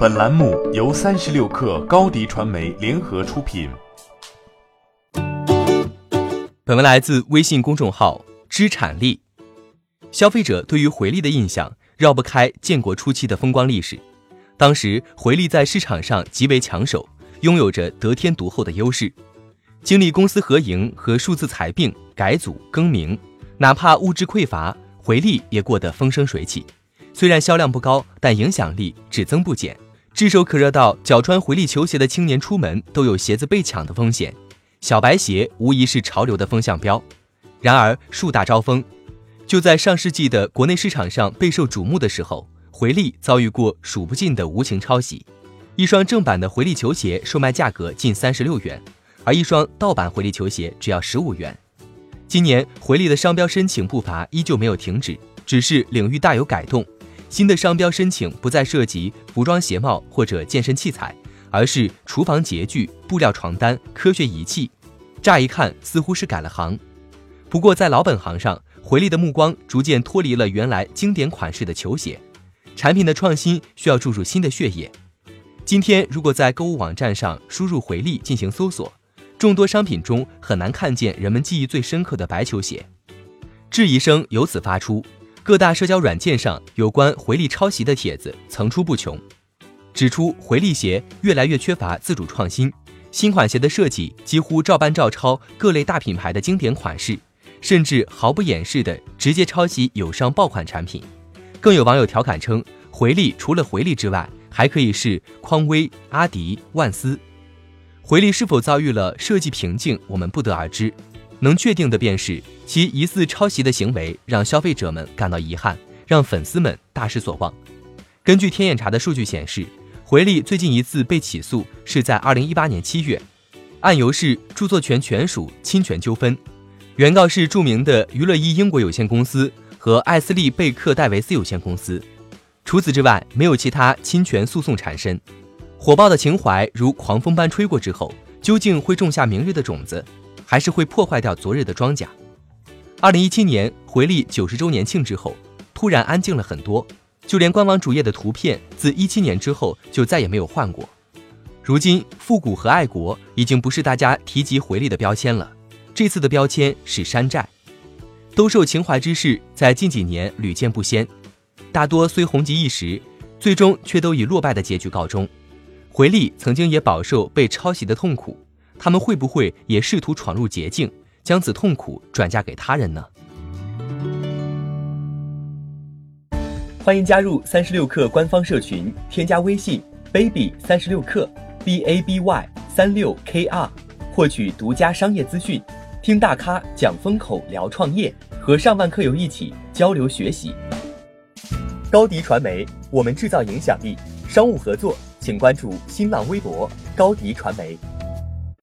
本栏目由三十六氪高低传媒联合出品。本文来自微信公众号“知产力”。消费者对于回力的印象绕不开建国初期的风光历史。当时回力在市场上极为抢手，拥有着得天独厚的优势。经历公司合营和数字裁并、改组更名，哪怕物质匮乏，回力也过得风生水起。虽然销量不高，但影响力只增不减。炙手可热到脚穿回力球鞋的青年出门都有鞋子被抢的风险，小白鞋无疑是潮流的风向标。然而树大招风，就在上世纪的国内市场上备受瞩目的时候，回力遭遇过数不尽的无情抄袭。一双正版的回力球鞋售卖价格近三十六元，而一双盗版回力球鞋只要十五元。今年回力的商标申请步伐依旧没有停止，只是领域大有改动。新的商标申请不再涉及服装鞋帽或者健身器材，而是厨房洁具、布料床单、科学仪器。乍一看似乎是改了行，不过在老本行上，回力的目光逐渐脱离了原来经典款式的球鞋。产品的创新需要注入新的血液。今天如果在购物网站上输入“回力”进行搜索，众多商品中很难看见人们记忆最深刻的白球鞋。质疑声由此发出。各大社交软件上有关回力抄袭的帖子层出不穷，指出回力鞋越来越缺乏自主创新，新款鞋的设计几乎照搬照抄各类大品牌的经典款式，甚至毫不掩饰的直接抄袭友商爆款产品。更有网友调侃称，回力除了回力之外，还可以是匡威、阿迪、万斯。回力是否遭遇了设计瓶颈，我们不得而知。能确定的便是，其疑似抄袭的行为让消费者们感到遗憾，让粉丝们大失所望。根据天眼查的数据显示，回力最近一次被起诉是在二零一八年七月，案由是著作权权属侵权纠纷，原告是著名的娱乐一英国有限公司和艾斯利贝克戴维斯有限公司。除此之外，没有其他侵权诉讼缠身。火爆的情怀如狂风般吹过之后，究竟会种下明日的种子？还是会破坏掉昨日的庄稼。二零一七年回力九十周年庆之后，突然安静了很多，就连官网主页的图片，自一七年之后就再也没有换过。如今复古和爱国已经不是大家提及回力的标签了，这次的标签是山寨。兜售情怀之事在近几年屡见不鲜，大多虽红极一时，最终却都以落败的结局告终。回力曾经也饱受被抄袭的痛苦。他们会不会也试图闯入捷径，将此痛苦转嫁给他人呢？欢迎加入三十六氪官方社群，添加微信 baby 三十六氪 b a b y 三六 k r，获取独家商业资讯，听大咖讲风口，聊创业，和上万客友一起交流学习。高迪传媒，我们制造影响力。商务合作，请关注新浪微博高迪传媒。